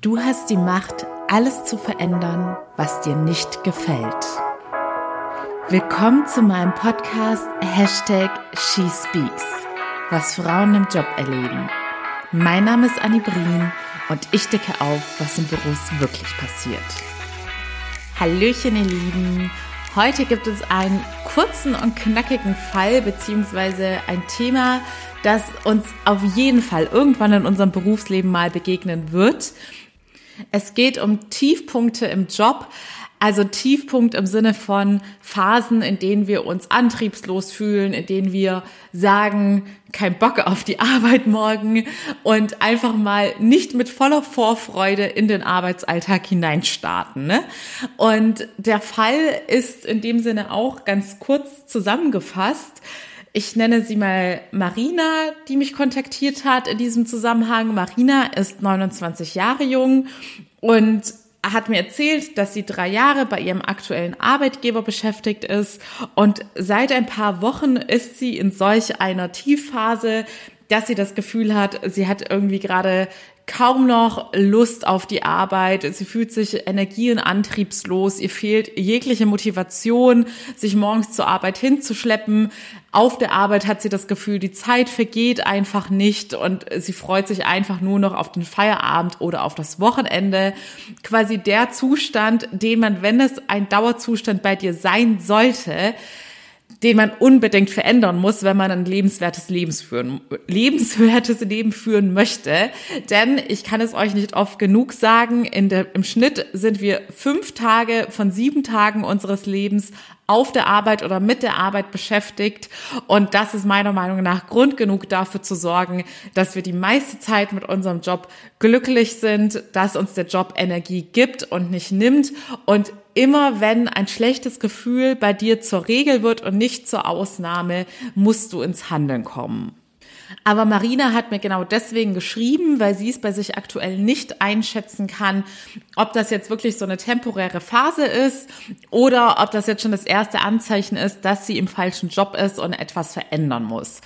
Du hast die Macht, alles zu verändern, was dir nicht gefällt. Willkommen zu meinem Podcast Hashtag SheSpeaks, was Frauen im Job erleben. Mein Name ist Annie Brien und ich decke auf, was in Büros wirklich passiert. Hallöchen, ihr Lieben. Heute gibt es einen kurzen und knackigen Fall beziehungsweise ein Thema, das uns auf jeden Fall irgendwann in unserem Berufsleben mal begegnen wird. Es geht um Tiefpunkte im Job, also Tiefpunkt im Sinne von Phasen, in denen wir uns antriebslos fühlen, in denen wir sagen, kein Bock auf die Arbeit morgen und einfach mal nicht mit voller Vorfreude in den Arbeitsalltag hineinstarten. Ne? Und der Fall ist in dem Sinne auch ganz kurz zusammengefasst. Ich nenne sie mal Marina, die mich kontaktiert hat in diesem Zusammenhang. Marina ist 29 Jahre jung und hat mir erzählt, dass sie drei Jahre bei ihrem aktuellen Arbeitgeber beschäftigt ist und seit ein paar Wochen ist sie in solch einer Tiefphase, dass sie das Gefühl hat, sie hat irgendwie gerade kaum noch Lust auf die Arbeit. Sie fühlt sich energie- und antriebslos. Ihr fehlt jegliche Motivation, sich morgens zur Arbeit hinzuschleppen. Auf der Arbeit hat sie das Gefühl, die Zeit vergeht einfach nicht und sie freut sich einfach nur noch auf den Feierabend oder auf das Wochenende. Quasi der Zustand, den man, wenn es ein Dauerzustand bei dir sein sollte, den man unbedingt verändern muss, wenn man ein lebenswertes Leben führen, lebenswertes Leben führen möchte. Denn ich kann es euch nicht oft genug sagen, in der, im Schnitt sind wir fünf Tage von sieben Tagen unseres Lebens auf der Arbeit oder mit der Arbeit beschäftigt. Und das ist meiner Meinung nach Grund genug dafür zu sorgen, dass wir die meiste Zeit mit unserem Job glücklich sind, dass uns der Job Energie gibt und nicht nimmt. Und immer wenn ein schlechtes Gefühl bei dir zur Regel wird und nicht zur Ausnahme, musst du ins Handeln kommen. Aber Marina hat mir genau deswegen geschrieben, weil sie es bei sich aktuell nicht einschätzen kann, ob das jetzt wirklich so eine temporäre Phase ist oder ob das jetzt schon das erste Anzeichen ist, dass sie im falschen Job ist und etwas verändern muss.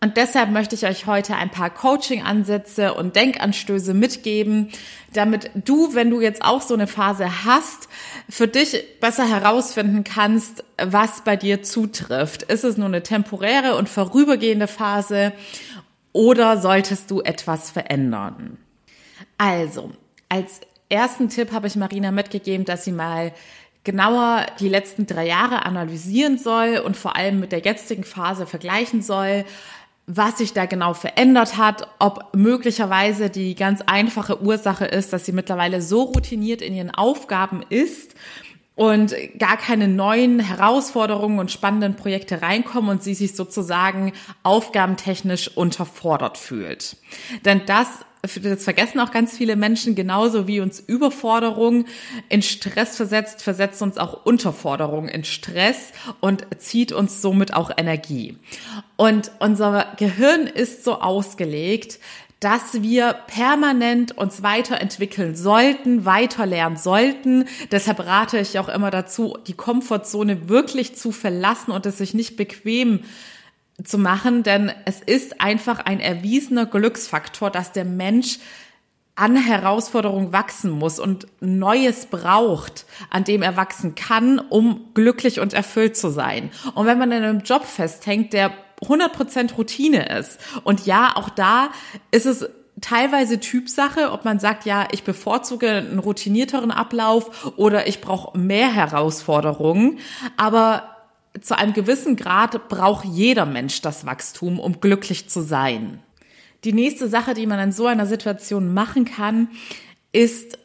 Und deshalb möchte ich euch heute ein paar Coaching-Ansätze und Denkanstöße mitgeben, damit du, wenn du jetzt auch so eine Phase hast, für dich besser herausfinden kannst, was bei dir zutrifft. Ist es nur eine temporäre und vorübergehende Phase oder solltest du etwas verändern? Also, als ersten Tipp habe ich Marina mitgegeben, dass sie mal genauer die letzten drei Jahre analysieren soll und vor allem mit der jetzigen Phase vergleichen soll, was sich da genau verändert hat, ob möglicherweise die ganz einfache Ursache ist, dass sie mittlerweile so routiniert in ihren Aufgaben ist und gar keine neuen Herausforderungen und spannenden Projekte reinkommen und sie sich sozusagen aufgabentechnisch unterfordert fühlt. Denn das das vergessen auch ganz viele Menschen, genauso wie uns Überforderung in Stress versetzt, versetzt uns auch Unterforderung in Stress und zieht uns somit auch Energie. Und unser Gehirn ist so ausgelegt, dass wir permanent uns weiterentwickeln sollten, weiterlernen sollten. Deshalb rate ich auch immer dazu, die Komfortzone wirklich zu verlassen und es sich nicht bequem zu machen, denn es ist einfach ein erwiesener Glücksfaktor, dass der Mensch an Herausforderungen wachsen muss und Neues braucht, an dem er wachsen kann, um glücklich und erfüllt zu sein. Und wenn man in einem Job festhängt, der 100% Routine ist, und ja, auch da ist es teilweise Typsache, ob man sagt, ja, ich bevorzuge einen routinierteren Ablauf oder ich brauche mehr Herausforderungen, aber zu einem gewissen Grad braucht jeder Mensch das Wachstum, um glücklich zu sein. Die nächste Sache, die man in so einer Situation machen kann, ist,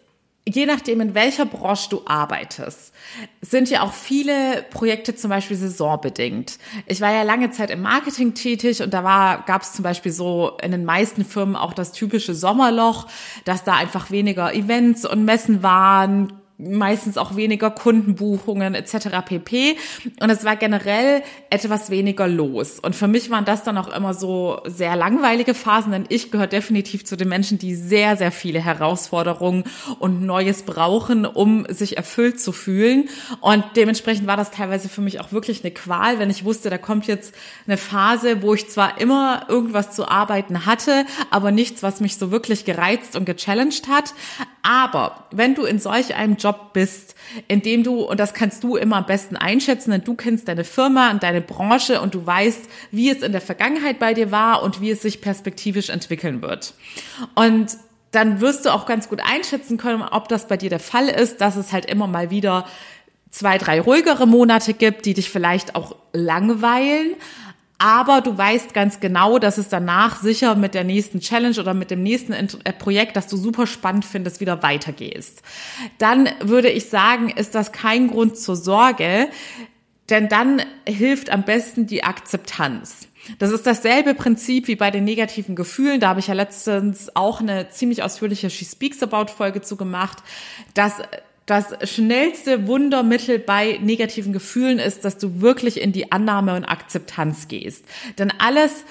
je nachdem, in welcher Branche du arbeitest, sind ja auch viele Projekte zum Beispiel saisonbedingt. Ich war ja lange Zeit im Marketing tätig und da war, gab es zum Beispiel so in den meisten Firmen auch das typische Sommerloch, dass da einfach weniger Events und Messen waren, meistens auch weniger Kundenbuchungen etc. pp. Und es war generell etwas weniger los. Und für mich waren das dann auch immer so sehr langweilige Phasen, denn ich gehöre definitiv zu den Menschen, die sehr, sehr viele Herausforderungen und Neues brauchen, um sich erfüllt zu fühlen. Und dementsprechend war das teilweise für mich auch wirklich eine Qual, wenn ich wusste, da kommt jetzt eine Phase, wo ich zwar immer irgendwas zu arbeiten hatte, aber nichts, was mich so wirklich gereizt und gechallenged hat Aber wenn du in solch einem Job bist, in du, und das kannst du immer am besten einschätzen, denn du kennst deine Firma und deine Branche und du weißt, wie es in der Vergangenheit bei dir war und wie es sich perspektivisch entwickeln wird. Und dann wirst du auch ganz gut einschätzen können, ob das bei dir der Fall ist, dass es halt immer mal wieder zwei, drei ruhigere Monate gibt, die dich vielleicht auch langweilen, aber du weißt ganz genau, dass es danach sicher mit der nächsten Challenge oder mit dem nächsten äh, Projekt, das du super spannend findest, wieder weitergehst. Dann würde ich sagen, ist das kein Grund zur Sorge, denn dann hilft am besten die Akzeptanz. Das ist dasselbe Prinzip wie bei den negativen Gefühlen. Da habe ich ja letztens auch eine ziemlich ausführliche She Speaks About Folge zu gemacht, dass das schnellste Wundermittel bei negativen Gefühlen ist, dass du wirklich in die Annahme und Akzeptanz gehst. Denn alles,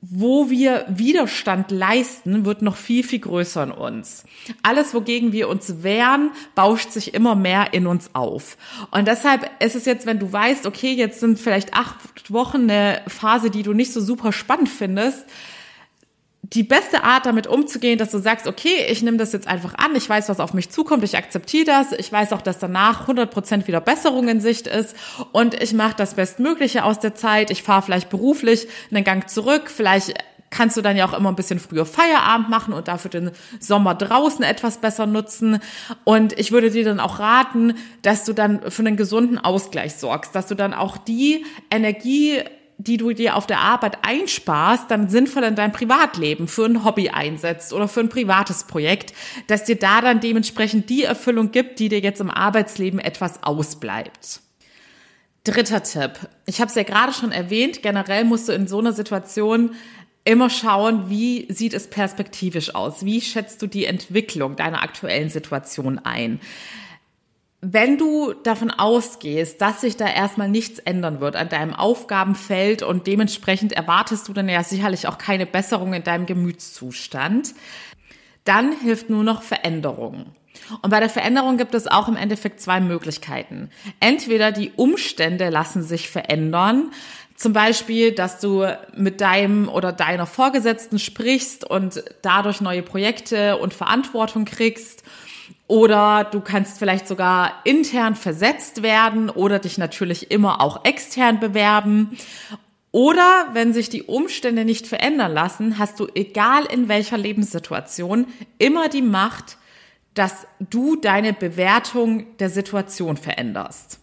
wo wir Widerstand leisten, wird noch viel, viel größer in uns. Alles, wogegen wir uns wehren, bauscht sich immer mehr in uns auf. Und deshalb ist es jetzt, wenn du weißt, okay, jetzt sind vielleicht acht Wochen eine Phase, die du nicht so super spannend findest, die beste Art, damit umzugehen, dass du sagst, okay, ich nehme das jetzt einfach an, ich weiß, was auf mich zukommt, ich akzeptiere das, ich weiß auch, dass danach 100% wieder Besserung in Sicht ist und ich mache das Bestmögliche aus der Zeit, ich fahre vielleicht beruflich einen Gang zurück, vielleicht kannst du dann ja auch immer ein bisschen früher Feierabend machen und dafür den Sommer draußen etwas besser nutzen. Und ich würde dir dann auch raten, dass du dann für einen gesunden Ausgleich sorgst, dass du dann auch die Energie die du dir auf der Arbeit einsparst, dann sinnvoll in dein Privatleben für ein Hobby einsetzt oder für ein privates Projekt, dass dir da dann dementsprechend die Erfüllung gibt, die dir jetzt im Arbeitsleben etwas ausbleibt. Dritter Tipp. Ich habe es ja gerade schon erwähnt, generell musst du in so einer Situation immer schauen, wie sieht es perspektivisch aus? Wie schätzt du die Entwicklung deiner aktuellen Situation ein? Wenn du davon ausgehst, dass sich da erstmal nichts ändern wird an deinem Aufgabenfeld und dementsprechend erwartest du dann ja sicherlich auch keine Besserung in deinem Gemütszustand, dann hilft nur noch Veränderung. Und bei der Veränderung gibt es auch im Endeffekt zwei Möglichkeiten. Entweder die Umstände lassen sich verändern, zum Beispiel, dass du mit deinem oder deiner Vorgesetzten sprichst und dadurch neue Projekte und Verantwortung kriegst oder du kannst vielleicht sogar intern versetzt werden oder dich natürlich immer auch extern bewerben. Oder wenn sich die Umstände nicht verändern lassen, hast du, egal in welcher Lebenssituation, immer die Macht, dass du deine Bewertung der Situation veränderst.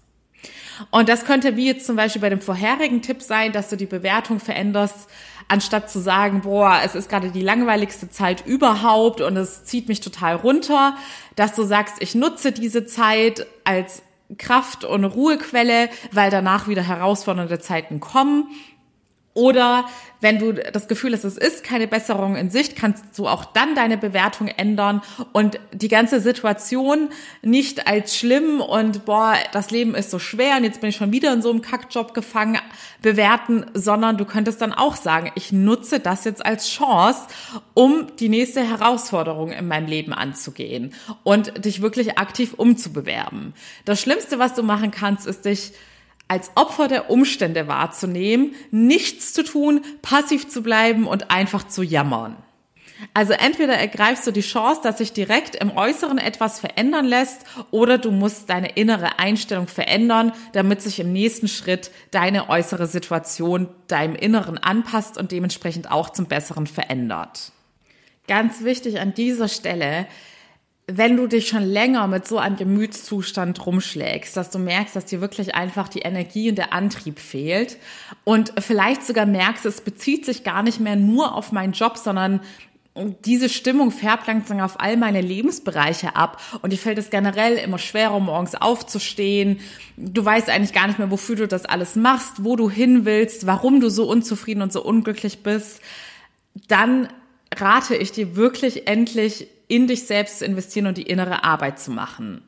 Und das könnte wie jetzt zum Beispiel bei dem vorherigen Tipp sein, dass du die Bewertung veränderst, anstatt zu sagen, boah, es ist gerade die langweiligste Zeit überhaupt und es zieht mich total runter, dass du sagst, ich nutze diese Zeit als Kraft- und Ruhequelle, weil danach wieder herausfordernde Zeiten kommen oder wenn du das Gefühl hast, es ist keine Besserung in Sicht, kannst du auch dann deine Bewertung ändern und die ganze Situation nicht als schlimm und boah, das Leben ist so schwer und jetzt bin ich schon wieder in so einem Kackjob gefangen bewerten, sondern du könntest dann auch sagen, ich nutze das jetzt als Chance, um die nächste Herausforderung in meinem Leben anzugehen und dich wirklich aktiv umzubewerben. Das Schlimmste, was du machen kannst, ist dich als Opfer der Umstände wahrzunehmen, nichts zu tun, passiv zu bleiben und einfach zu jammern. Also entweder ergreifst du die Chance, dass sich direkt im Äußeren etwas verändern lässt, oder du musst deine innere Einstellung verändern, damit sich im nächsten Schritt deine äußere Situation deinem Inneren anpasst und dementsprechend auch zum Besseren verändert. Ganz wichtig an dieser Stelle, wenn du dich schon länger mit so einem Gemütszustand rumschlägst, dass du merkst, dass dir wirklich einfach die Energie und der Antrieb fehlt und vielleicht sogar merkst, es bezieht sich gar nicht mehr nur auf meinen Job, sondern diese Stimmung färbt langsam auf all meine Lebensbereiche ab und dir fällt es generell immer schwerer, morgens aufzustehen. Du weißt eigentlich gar nicht mehr, wofür du das alles machst, wo du hin willst, warum du so unzufrieden und so unglücklich bist. Dann rate ich dir wirklich endlich in dich selbst zu investieren und die innere Arbeit zu machen.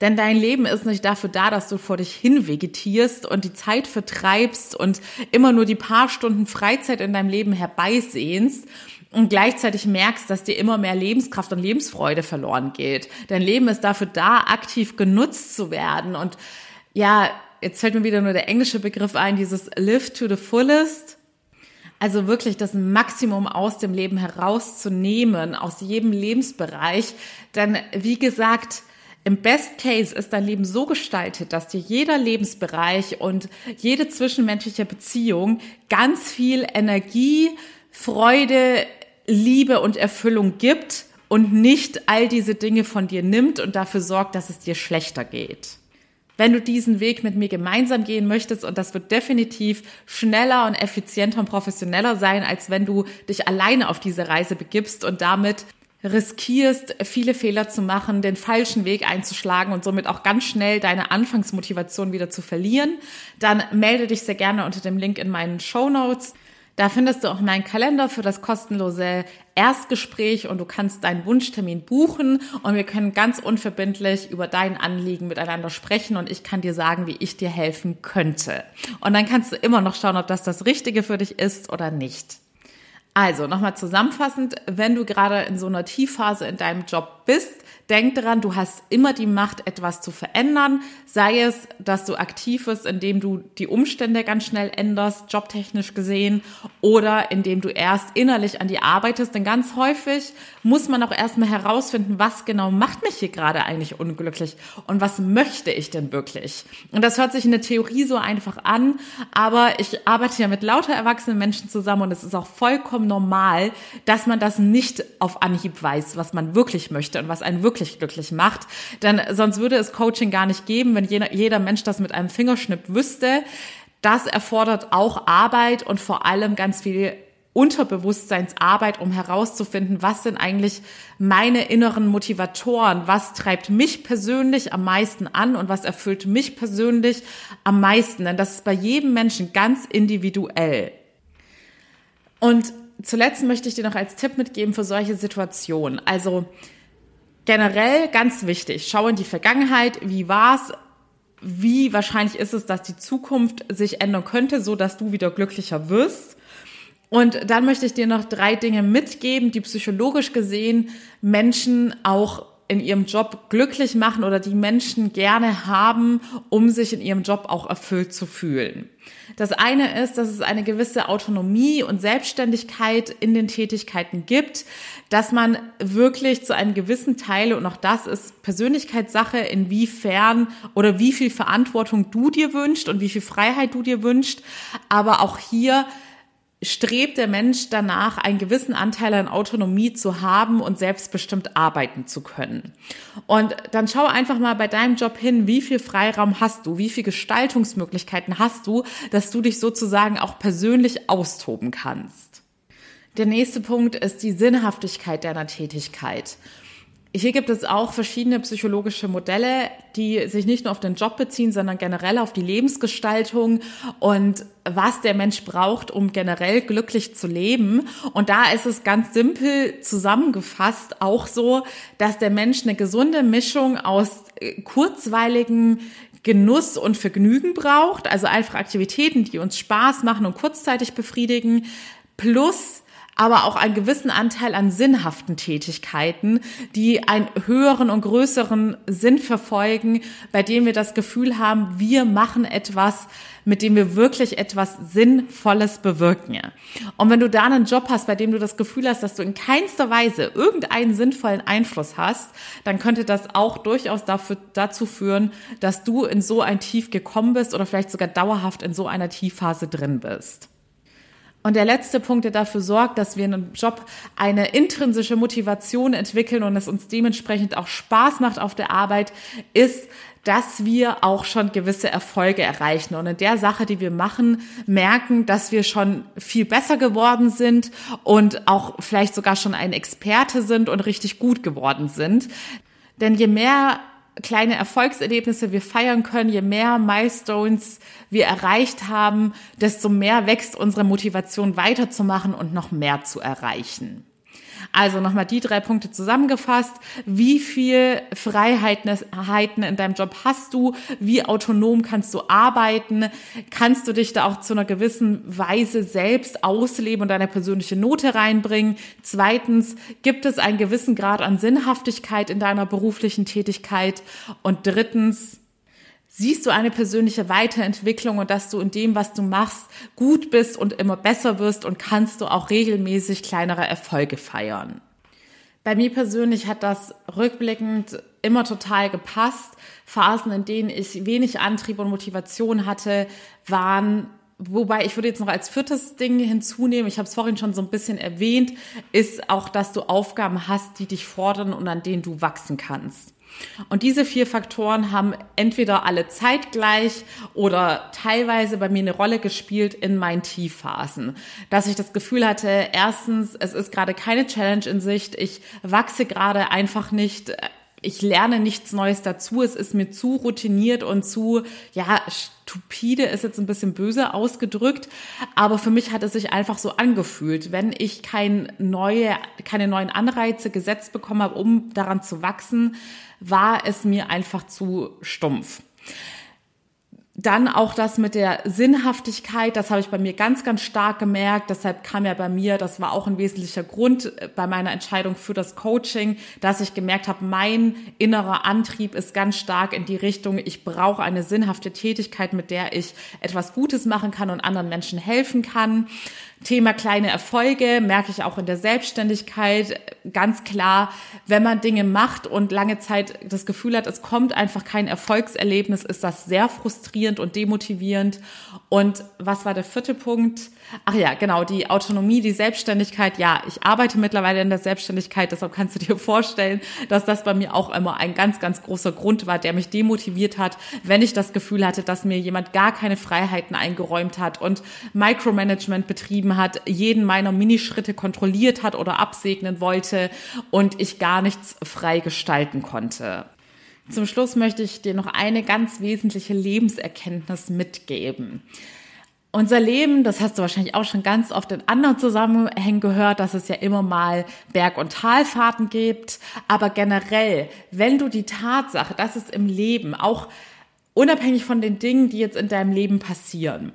Denn dein Leben ist nicht dafür da, dass du vor dich hin vegetierst und die Zeit vertreibst und immer nur die paar Stunden Freizeit in deinem Leben herbeisehnst und gleichzeitig merkst, dass dir immer mehr Lebenskraft und Lebensfreude verloren geht. Dein Leben ist dafür da, aktiv genutzt zu werden. Und ja, jetzt fällt mir wieder nur der englische Begriff ein, dieses live to the fullest. Also wirklich das Maximum aus dem Leben herauszunehmen, aus jedem Lebensbereich. Denn wie gesagt, im Best Case ist dein Leben so gestaltet, dass dir jeder Lebensbereich und jede zwischenmenschliche Beziehung ganz viel Energie, Freude, Liebe und Erfüllung gibt und nicht all diese Dinge von dir nimmt und dafür sorgt, dass es dir schlechter geht. Wenn du diesen Weg mit mir gemeinsam gehen möchtest, und das wird definitiv schneller und effizienter und professioneller sein, als wenn du dich alleine auf diese Reise begibst und damit riskierst, viele Fehler zu machen, den falschen Weg einzuschlagen und somit auch ganz schnell deine Anfangsmotivation wieder zu verlieren, dann melde dich sehr gerne unter dem Link in meinen Show Notes. Da findest du auch meinen Kalender für das kostenlose Erstgespräch und du kannst deinen Wunschtermin buchen und wir können ganz unverbindlich über dein Anliegen miteinander sprechen und ich kann dir sagen, wie ich dir helfen könnte. Und dann kannst du immer noch schauen, ob das das Richtige für dich ist oder nicht. Also nochmal zusammenfassend, wenn du gerade in so einer Tiefphase in deinem Job bist, Denk daran, du hast immer die Macht, etwas zu verändern. Sei es, dass du aktiv bist, indem du die Umstände ganz schnell änderst, jobtechnisch gesehen, oder indem du erst innerlich an die arbeitest. Denn ganz häufig muss man auch erstmal herausfinden, was genau macht mich hier gerade eigentlich unglücklich und was möchte ich denn wirklich. Und das hört sich in der Theorie so einfach an, aber ich arbeite ja mit lauter erwachsenen Menschen zusammen und es ist auch vollkommen normal, dass man das nicht auf Anhieb weiß, was man wirklich möchte und was einen wirklich wirklich glücklich macht. Denn sonst würde es Coaching gar nicht geben, wenn jeder, jeder Mensch das mit einem Fingerschnipp wüsste. Das erfordert auch Arbeit und vor allem ganz viel Unterbewusstseinsarbeit, um herauszufinden, was sind eigentlich meine inneren Motivatoren, was treibt mich persönlich am meisten an und was erfüllt mich persönlich am meisten. Denn das ist bei jedem Menschen ganz individuell. Und zuletzt möchte ich dir noch als Tipp mitgeben für solche Situationen. Also generell ganz wichtig, schau in die Vergangenheit, wie war's, wie wahrscheinlich ist es, dass die Zukunft sich ändern könnte, so dass du wieder glücklicher wirst. Und dann möchte ich dir noch drei Dinge mitgeben, die psychologisch gesehen Menschen auch in ihrem Job glücklich machen oder die Menschen gerne haben, um sich in ihrem Job auch erfüllt zu fühlen. Das eine ist, dass es eine gewisse Autonomie und Selbstständigkeit in den Tätigkeiten gibt, dass man wirklich zu einem gewissen Teil, und auch das ist Persönlichkeitssache, inwiefern oder wie viel Verantwortung du dir wünschst und wie viel Freiheit du dir wünschst, aber auch hier strebt der Mensch danach, einen gewissen Anteil an Autonomie zu haben und selbstbestimmt arbeiten zu können. Und dann schau einfach mal bei deinem Job hin, wie viel Freiraum hast du, wie viel Gestaltungsmöglichkeiten hast du, dass du dich sozusagen auch persönlich austoben kannst. Der nächste Punkt ist die Sinnhaftigkeit deiner Tätigkeit. Hier gibt es auch verschiedene psychologische Modelle, die sich nicht nur auf den Job beziehen, sondern generell auf die Lebensgestaltung und was der Mensch braucht, um generell glücklich zu leben. Und da ist es ganz simpel zusammengefasst auch so, dass der Mensch eine gesunde Mischung aus äh, kurzweiligen Genuss und Vergnügen braucht, also einfach Aktivitäten, die uns Spaß machen und kurzzeitig befriedigen, plus aber auch einen gewissen Anteil an sinnhaften Tätigkeiten, die einen höheren und größeren Sinn verfolgen, bei dem wir das Gefühl haben, wir machen etwas, mit dem wir wirklich etwas Sinnvolles bewirken. Und wenn du da einen Job hast, bei dem du das Gefühl hast, dass du in keinster Weise irgendeinen sinnvollen Einfluss hast, dann könnte das auch durchaus dafür, dazu führen, dass du in so ein Tief gekommen bist oder vielleicht sogar dauerhaft in so einer Tiefphase drin bist. Und der letzte Punkt, der dafür sorgt, dass wir in einem Job eine intrinsische Motivation entwickeln und es uns dementsprechend auch Spaß macht auf der Arbeit, ist, dass wir auch schon gewisse Erfolge erreichen und in der Sache, die wir machen, merken, dass wir schon viel besser geworden sind und auch vielleicht sogar schon ein Experte sind und richtig gut geworden sind. Denn je mehr kleine Erfolgserlebnisse wir feiern können, je mehr Milestones wir erreicht haben, desto mehr wächst unsere Motivation weiterzumachen und noch mehr zu erreichen. Also nochmal die drei Punkte zusammengefasst. Wie viel Freiheiten in deinem Job hast du? Wie autonom kannst du arbeiten? Kannst du dich da auch zu einer gewissen Weise selbst ausleben und deine persönliche Note reinbringen? Zweitens, gibt es einen gewissen Grad an Sinnhaftigkeit in deiner beruflichen Tätigkeit? Und drittens, siehst du eine persönliche Weiterentwicklung und dass du in dem, was du machst, gut bist und immer besser wirst und kannst du auch regelmäßig kleinere Erfolge feiern. Bei mir persönlich hat das rückblickend immer total gepasst. Phasen, in denen ich wenig Antrieb und Motivation hatte, waren Wobei ich würde jetzt noch als viertes Ding hinzunehmen, ich habe es vorhin schon so ein bisschen erwähnt, ist auch, dass du Aufgaben hast, die dich fordern und an denen du wachsen kannst. Und diese vier Faktoren haben entweder alle zeitgleich oder teilweise bei mir eine Rolle gespielt in meinen Tiefphasen. Dass ich das Gefühl hatte, erstens, es ist gerade keine Challenge in Sicht, ich wachse gerade einfach nicht ich lerne nichts Neues dazu. Es ist mir zu routiniert und zu, ja, stupide ist jetzt ein bisschen böse ausgedrückt. Aber für mich hat es sich einfach so angefühlt. Wenn ich kein neue, keine neuen Anreize gesetzt bekommen habe, um daran zu wachsen, war es mir einfach zu stumpf. Dann auch das mit der Sinnhaftigkeit, das habe ich bei mir ganz, ganz stark gemerkt. Deshalb kam ja bei mir, das war auch ein wesentlicher Grund äh, bei meiner Entscheidung für das Coaching, dass ich gemerkt habe, mein innerer Antrieb ist ganz stark in die Richtung, ich brauche eine sinnhafte Tätigkeit, mit der ich etwas Gutes machen kann und anderen Menschen helfen kann. Thema kleine Erfolge merke ich auch in der Selbstständigkeit ganz klar, wenn man Dinge macht und lange Zeit das Gefühl hat, es kommt einfach kein Erfolgserlebnis, ist das sehr frustrierend und demotivierend. Und was war der vierte Punkt? Ach ja, genau, die Autonomie, die Selbstständigkeit. Ja, ich arbeite mittlerweile in der Selbstständigkeit, deshalb kannst du dir vorstellen, dass das bei mir auch immer ein ganz, ganz großer Grund war, der mich demotiviert hat, wenn ich das Gefühl hatte, dass mir jemand gar keine Freiheiten eingeräumt hat und Micromanagement betrieben hat, jeden meiner Minischritte kontrolliert hat oder absegnen wollte und ich gar nichts frei gestalten konnte. Zum Schluss möchte ich dir noch eine ganz wesentliche Lebenserkenntnis mitgeben. Unser Leben, das hast du wahrscheinlich auch schon ganz oft in anderen Zusammenhängen gehört, dass es ja immer mal Berg- und Talfahrten gibt. Aber generell, wenn du die Tatsache, dass es im Leben auch unabhängig von den Dingen, die jetzt in deinem Leben passieren,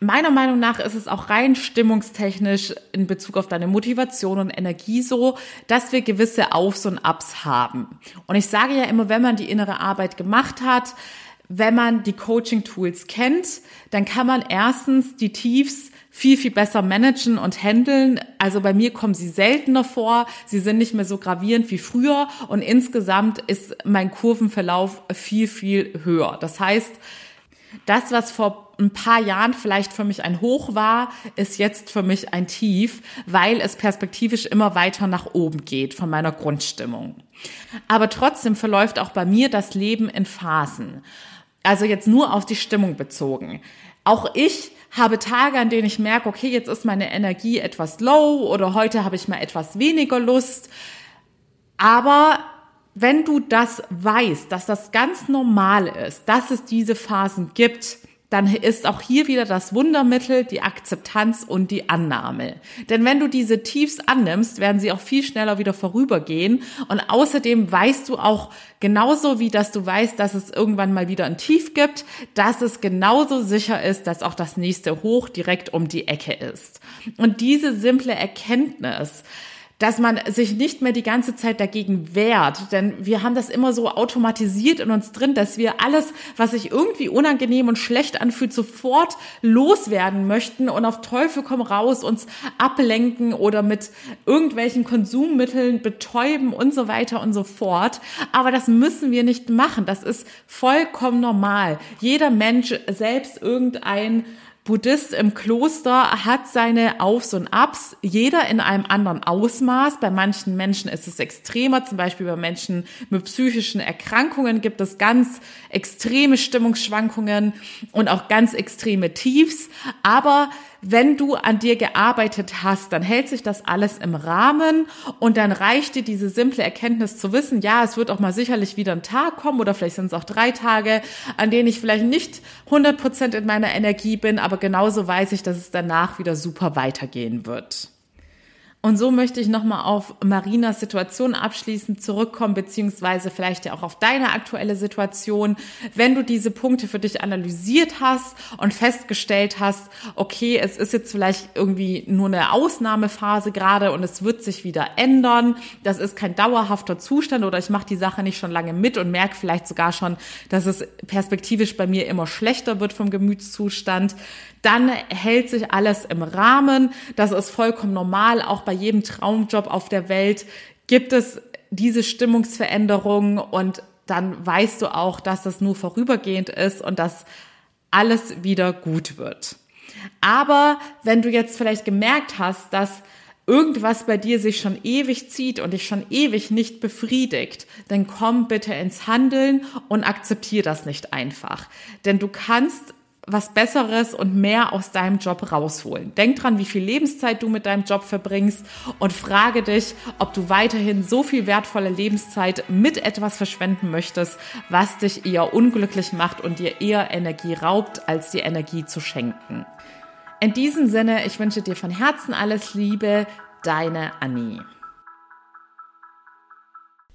Meiner Meinung nach ist es auch rein stimmungstechnisch in Bezug auf deine Motivation und Energie so, dass wir gewisse Aufs und Ups haben. Und ich sage ja immer, wenn man die innere Arbeit gemacht hat, wenn man die Coaching-Tools kennt, dann kann man erstens die Tiefs viel, viel besser managen und handeln. Also bei mir kommen sie seltener vor. Sie sind nicht mehr so gravierend wie früher. Und insgesamt ist mein Kurvenverlauf viel, viel höher. Das heißt, das, was vor ein paar Jahren vielleicht für mich ein Hoch war, ist jetzt für mich ein Tief, weil es perspektivisch immer weiter nach oben geht von meiner Grundstimmung. Aber trotzdem verläuft auch bei mir das Leben in Phasen. Also jetzt nur auf die Stimmung bezogen. Auch ich habe Tage, an denen ich merke, okay, jetzt ist meine Energie etwas low oder heute habe ich mal etwas weniger Lust. Aber wenn du das weißt, dass das ganz normal ist, dass es diese Phasen gibt, dann ist auch hier wieder das Wundermittel die Akzeptanz und die Annahme. Denn wenn du diese Tiefs annimmst, werden sie auch viel schneller wieder vorübergehen. Und außerdem weißt du auch genauso wie, dass du weißt, dass es irgendwann mal wieder ein Tief gibt, dass es genauso sicher ist, dass auch das nächste Hoch direkt um die Ecke ist. Und diese simple Erkenntnis, dass man sich nicht mehr die ganze Zeit dagegen wehrt. Denn wir haben das immer so automatisiert in uns drin, dass wir alles, was sich irgendwie unangenehm und schlecht anfühlt, sofort loswerden möchten und auf Teufel komm raus uns ablenken oder mit irgendwelchen Konsummitteln betäuben und so weiter und so fort. Aber das müssen wir nicht machen. Das ist vollkommen normal. Jeder Mensch selbst irgendein Buddhist im Kloster hat seine Aufs und Abs, jeder in einem anderen Ausmaß. Bei manchen Menschen ist es extremer, zum Beispiel bei Menschen mit psychischen Erkrankungen gibt es ganz extreme Stimmungsschwankungen und auch ganz extreme Tiefs. Aber wenn du an dir gearbeitet hast, dann hält sich das alles im Rahmen und dann reicht dir diese simple Erkenntnis zu wissen, ja, es wird auch mal sicherlich wieder ein Tag kommen oder vielleicht sind es auch drei Tage, an denen ich vielleicht nicht 100 Prozent in meiner Energie bin, aber genauso weiß ich, dass es danach wieder super weitergehen wird. Und so möchte ich nochmal auf Marinas Situation abschließend zurückkommen, beziehungsweise vielleicht ja auch auf deine aktuelle Situation. Wenn du diese Punkte für dich analysiert hast und festgestellt hast, okay, es ist jetzt vielleicht irgendwie nur eine Ausnahmephase gerade und es wird sich wieder ändern, das ist kein dauerhafter Zustand oder ich mache die Sache nicht schon lange mit und merke vielleicht sogar schon, dass es perspektivisch bei mir immer schlechter wird vom Gemütszustand, dann hält sich alles im Rahmen. Das ist vollkommen normal. Auch bei jedem Traumjob auf der Welt gibt es diese Stimmungsveränderungen und dann weißt du auch, dass das nur vorübergehend ist und dass alles wieder gut wird. Aber wenn du jetzt vielleicht gemerkt hast, dass irgendwas bei dir sich schon ewig zieht und dich schon ewig nicht befriedigt, dann komm bitte ins Handeln und akzeptier das nicht einfach. Denn du kannst was Besseres und mehr aus deinem Job rausholen. Denk dran, wie viel Lebenszeit du mit deinem Job verbringst und frage dich, ob du weiterhin so viel wertvolle Lebenszeit mit etwas verschwenden möchtest, was dich eher unglücklich macht und dir eher Energie raubt, als dir Energie zu schenken. In diesem Sinne, ich wünsche dir von Herzen alles Liebe, deine Annie.